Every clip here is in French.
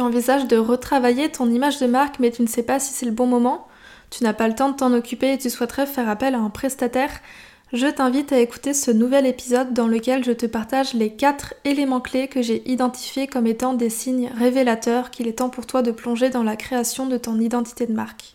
envisages de retravailler ton image de marque mais tu ne sais pas si c'est le bon moment, tu n'as pas le temps de t'en occuper et tu souhaiterais faire appel à un prestataire, je t'invite à écouter ce nouvel épisode dans lequel je te partage les 4 éléments clés que j'ai identifiés comme étant des signes révélateurs qu'il est temps pour toi de plonger dans la création de ton identité de marque.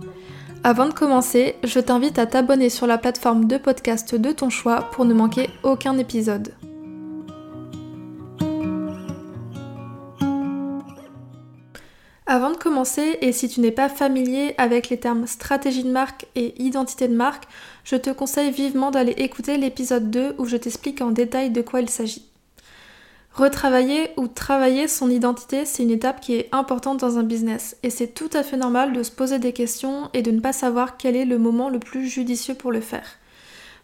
Avant de commencer, je t'invite à t'abonner sur la plateforme de podcast de ton choix pour ne manquer aucun épisode. Avant de commencer, et si tu n'es pas familier avec les termes stratégie de marque et identité de marque, je te conseille vivement d'aller écouter l'épisode 2 où je t'explique en détail de quoi il s'agit. Retravailler ou travailler son identité, c'est une étape qui est importante dans un business et c'est tout à fait normal de se poser des questions et de ne pas savoir quel est le moment le plus judicieux pour le faire.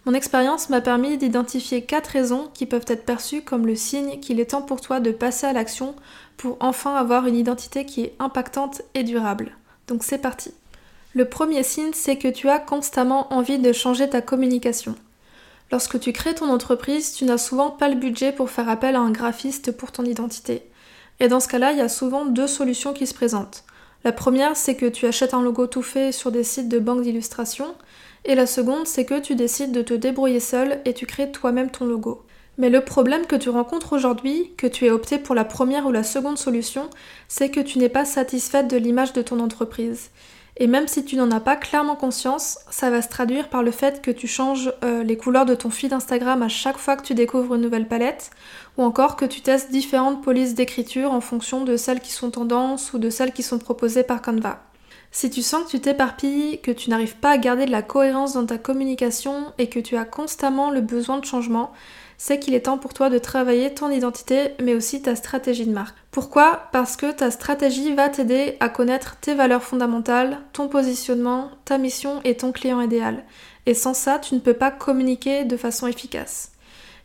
Mon expérience m'a permis d'identifier quatre raisons qui peuvent être perçues comme le signe qu'il est temps pour toi de passer à l'action pour enfin avoir une identité qui est impactante et durable. Donc c'est parti. Le premier signe, c'est que tu as constamment envie de changer ta communication. Lorsque tu crées ton entreprise, tu n'as souvent pas le budget pour faire appel à un graphiste pour ton identité. Et dans ce cas-là, il y a souvent deux solutions qui se présentent. La première, c'est que tu achètes un logo tout fait sur des sites de banques d'illustration. Et la seconde, c'est que tu décides de te débrouiller seul et tu crées toi-même ton logo. Mais le problème que tu rencontres aujourd'hui, que tu aies opté pour la première ou la seconde solution, c'est que tu n'es pas satisfaite de l'image de ton entreprise. Et même si tu n'en as pas clairement conscience, ça va se traduire par le fait que tu changes euh, les couleurs de ton feed Instagram à chaque fois que tu découvres une nouvelle palette, ou encore que tu testes différentes polices d'écriture en fonction de celles qui sont tendances ou de celles qui sont proposées par Canva. Si tu sens que tu t'éparpilles, que tu n'arrives pas à garder de la cohérence dans ta communication et que tu as constamment le besoin de changement, c'est qu'il est temps pour toi de travailler ton identité mais aussi ta stratégie de marque. Pourquoi? Parce que ta stratégie va t'aider à connaître tes valeurs fondamentales, ton positionnement, ta mission et ton client idéal. Et sans ça, tu ne peux pas communiquer de façon efficace.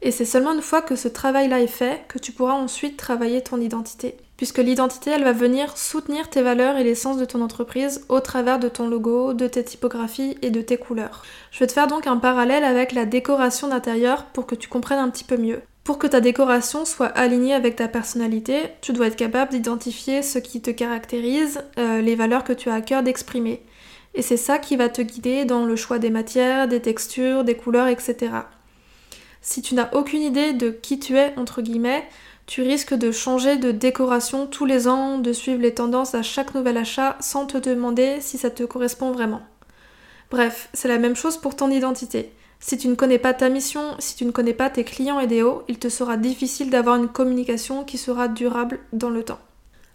Et c'est seulement une fois que ce travail-là est fait que tu pourras ensuite travailler ton identité. Puisque l'identité, elle va venir soutenir tes valeurs et l'essence de ton entreprise au travers de ton logo, de tes typographies et de tes couleurs. Je vais te faire donc un parallèle avec la décoration d'intérieur pour que tu comprennes un petit peu mieux. Pour que ta décoration soit alignée avec ta personnalité, tu dois être capable d'identifier ce qui te caractérise, euh, les valeurs que tu as à cœur d'exprimer. Et c'est ça qui va te guider dans le choix des matières, des textures, des couleurs, etc. Si tu n'as aucune idée de qui tu es, entre guillemets, tu risques de changer de décoration tous les ans, de suivre les tendances à chaque nouvel achat sans te demander si ça te correspond vraiment. Bref, c'est la même chose pour ton identité. Si tu ne connais pas ta mission, si tu ne connais pas tes clients idéaux, il te sera difficile d'avoir une communication qui sera durable dans le temps.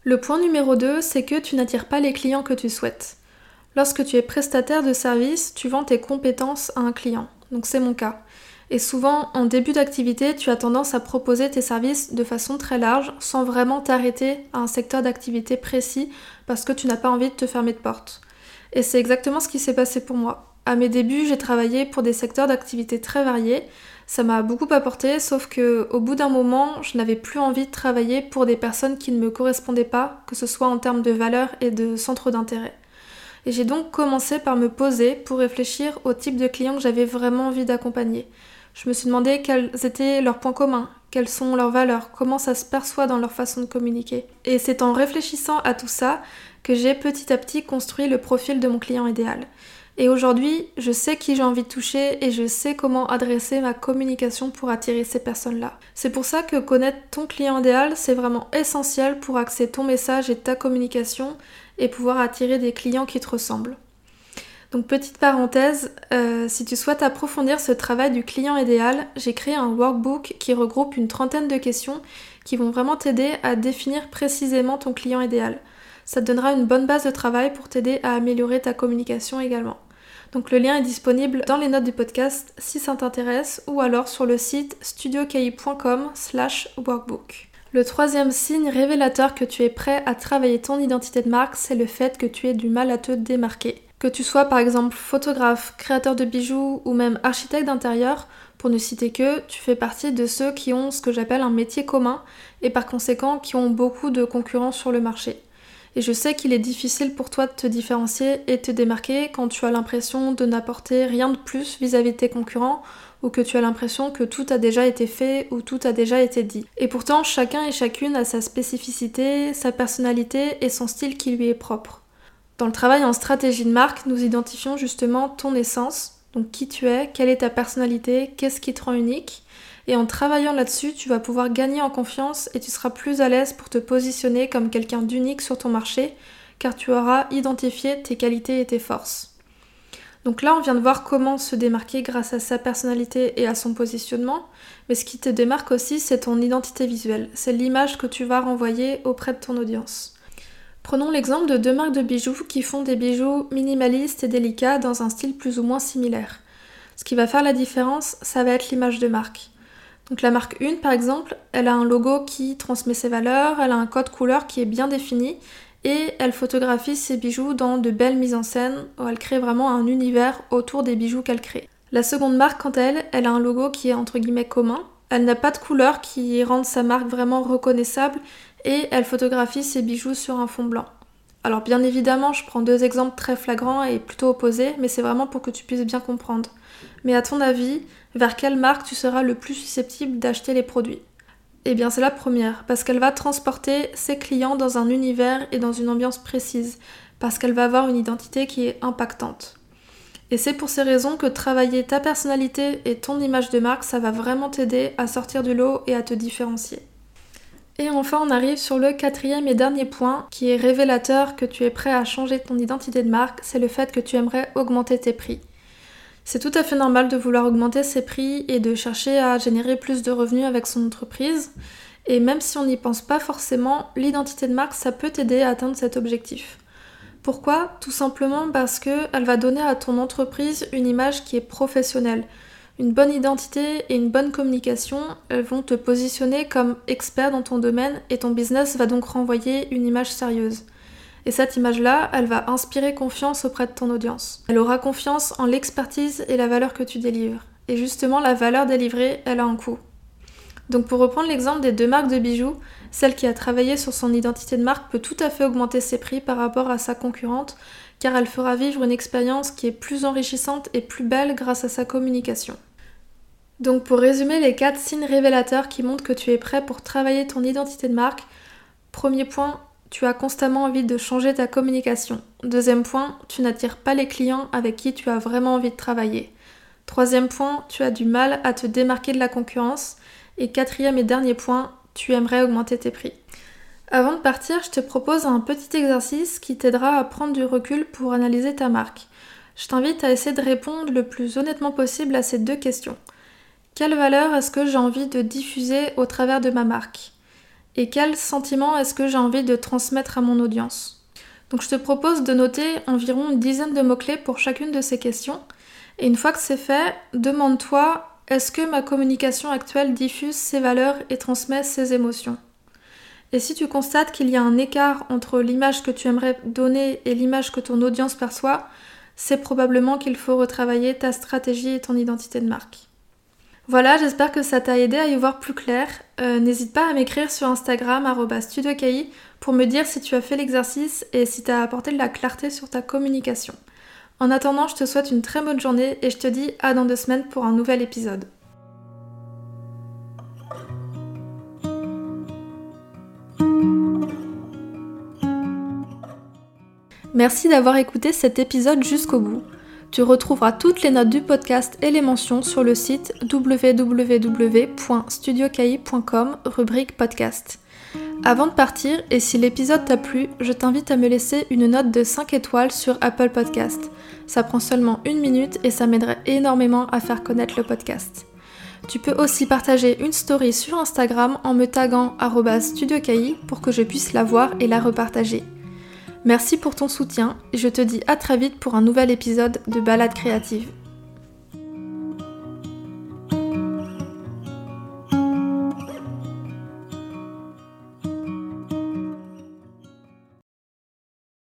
Le point numéro 2, c'est que tu n'attires pas les clients que tu souhaites. Lorsque tu es prestataire de service, tu vends tes compétences à un client. Donc c'est mon cas. Et souvent, en début d'activité, tu as tendance à proposer tes services de façon très large, sans vraiment t'arrêter à un secteur d'activité précis, parce que tu n'as pas envie de te fermer de porte. Et c'est exactement ce qui s'est passé pour moi. À mes débuts, j'ai travaillé pour des secteurs d'activité très variés. Ça m'a beaucoup apporté, sauf que au bout d'un moment, je n'avais plus envie de travailler pour des personnes qui ne me correspondaient pas, que ce soit en termes de valeur et de centre d'intérêt. Et j'ai donc commencé par me poser pour réfléchir au type de clients que j'avais vraiment envie d'accompagner. Je me suis demandé quels étaient leurs points communs, quelles sont leurs valeurs, comment ça se perçoit dans leur façon de communiquer. Et c'est en réfléchissant à tout ça que j'ai petit à petit construit le profil de mon client idéal. Et aujourd'hui, je sais qui j'ai envie de toucher et je sais comment adresser ma communication pour attirer ces personnes-là. C'est pour ça que connaître ton client idéal, c'est vraiment essentiel pour axer ton message et ta communication et pouvoir attirer des clients qui te ressemblent. Donc petite parenthèse, euh, si tu souhaites approfondir ce travail du client idéal, j'ai créé un workbook qui regroupe une trentaine de questions qui vont vraiment t'aider à définir précisément ton client idéal. Ça te donnera une bonne base de travail pour t'aider à améliorer ta communication également. Donc le lien est disponible dans les notes du podcast si ça t'intéresse ou alors sur le site studioki.com slash workbook. Le troisième signe révélateur que tu es prêt à travailler ton identité de marque, c'est le fait que tu aies du mal à te démarquer. Que tu sois par exemple photographe, créateur de bijoux ou même architecte d'intérieur, pour ne citer que, tu fais partie de ceux qui ont ce que j'appelle un métier commun et par conséquent qui ont beaucoup de concurrents sur le marché. Et je sais qu'il est difficile pour toi de te différencier et te démarquer quand tu as l'impression de n'apporter rien de plus vis-à-vis de tes concurrents ou que tu as l'impression que tout a déjà été fait ou tout a déjà été dit. Et pourtant, chacun et chacune a sa spécificité, sa personnalité et son style qui lui est propre. Dans le travail en stratégie de marque, nous identifions justement ton essence, donc qui tu es, quelle est ta personnalité, qu'est-ce qui te rend unique, et en travaillant là-dessus, tu vas pouvoir gagner en confiance et tu seras plus à l'aise pour te positionner comme quelqu'un d'unique sur ton marché, car tu auras identifié tes qualités et tes forces. Donc là, on vient de voir comment se démarquer grâce à sa personnalité et à son positionnement, mais ce qui te démarque aussi, c'est ton identité visuelle, c'est l'image que tu vas renvoyer auprès de ton audience. Prenons l'exemple de deux marques de bijoux qui font des bijoux minimalistes et délicats dans un style plus ou moins similaire. Ce qui va faire la différence, ça va être l'image de marque. Donc la marque 1 par exemple, elle a un logo qui transmet ses valeurs, elle a un code couleur qui est bien défini et elle photographie ses bijoux dans de belles mises en scène où elle crée vraiment un univers autour des bijoux qu'elle crée. La seconde marque, quant à elle, elle a un logo qui est entre guillemets commun. Elle n'a pas de couleur qui rende sa marque vraiment reconnaissable et elle photographie ses bijoux sur un fond blanc. Alors bien évidemment, je prends deux exemples très flagrants et plutôt opposés, mais c'est vraiment pour que tu puisses bien comprendre. Mais à ton avis, vers quelle marque tu seras le plus susceptible d'acheter les produits? Eh bien c'est la première, parce qu'elle va transporter ses clients dans un univers et dans une ambiance précise, parce qu'elle va avoir une identité qui est impactante. Et c'est pour ces raisons que travailler ta personnalité et ton image de marque, ça va vraiment t'aider à sortir du lot et à te différencier. Et enfin, on arrive sur le quatrième et dernier point qui est révélateur que tu es prêt à changer ton identité de marque, c'est le fait que tu aimerais augmenter tes prix. C'est tout à fait normal de vouloir augmenter ses prix et de chercher à générer plus de revenus avec son entreprise. Et même si on n'y pense pas forcément, l'identité de marque, ça peut t'aider à atteindre cet objectif. Pourquoi Tout simplement parce qu'elle va donner à ton entreprise une image qui est professionnelle, une bonne identité et une bonne communication, elles vont te positionner comme expert dans ton domaine et ton business va donc renvoyer une image sérieuse. Et cette image-là, elle va inspirer confiance auprès de ton audience. Elle aura confiance en l'expertise et la valeur que tu délivres. Et justement, la valeur délivrée, elle a un coût. Donc pour reprendre l'exemple des deux marques de bijoux, celle qui a travaillé sur son identité de marque peut tout à fait augmenter ses prix par rapport à sa concurrente, car elle fera vivre une expérience qui est plus enrichissante et plus belle grâce à sa communication. Donc pour résumer les quatre signes révélateurs qui montrent que tu es prêt pour travailler ton identité de marque, premier point, tu as constamment envie de changer ta communication. Deuxième point, tu n'attires pas les clients avec qui tu as vraiment envie de travailler. Troisième point, tu as du mal à te démarquer de la concurrence. Et quatrième et dernier point, tu aimerais augmenter tes prix. Avant de partir, je te propose un petit exercice qui t'aidera à prendre du recul pour analyser ta marque. Je t'invite à essayer de répondre le plus honnêtement possible à ces deux questions. Quelle valeur est-ce que j'ai envie de diffuser au travers de ma marque? Et quel sentiment est-ce que j'ai envie de transmettre à mon audience? Donc je te propose de noter environ une dizaine de mots-clés pour chacune de ces questions. Et une fois que c'est fait, demande-toi est-ce que ma communication actuelle diffuse ces valeurs et transmet ces émotions? Et si tu constates qu'il y a un écart entre l'image que tu aimerais donner et l'image que ton audience perçoit, c'est probablement qu'il faut retravailler ta stratégie et ton identité de marque. Voilà, j'espère que ça t'a aidé à y voir plus clair. Euh, n'hésite pas à m'écrire sur Instagram studioki pour me dire si tu as fait l'exercice et si tu as apporté de la clarté sur ta communication. En attendant, je te souhaite une très bonne journée et je te dis à dans deux semaines pour un nouvel épisode. Merci d'avoir écouté cet épisode jusqu'au bout. Tu retrouveras toutes les notes du podcast et les mentions sur le site www.studiocahi.com rubrique podcast. Avant de partir, et si l'épisode t'a plu, je t'invite à me laisser une note de 5 étoiles sur Apple Podcast. Ça prend seulement une minute et ça m'aiderait énormément à faire connaître le podcast. Tu peux aussi partager une story sur Instagram en me taguant studiocahi pour que je puisse la voir et la repartager. Merci pour ton soutien et je te dis à très vite pour un nouvel épisode de Balade créative.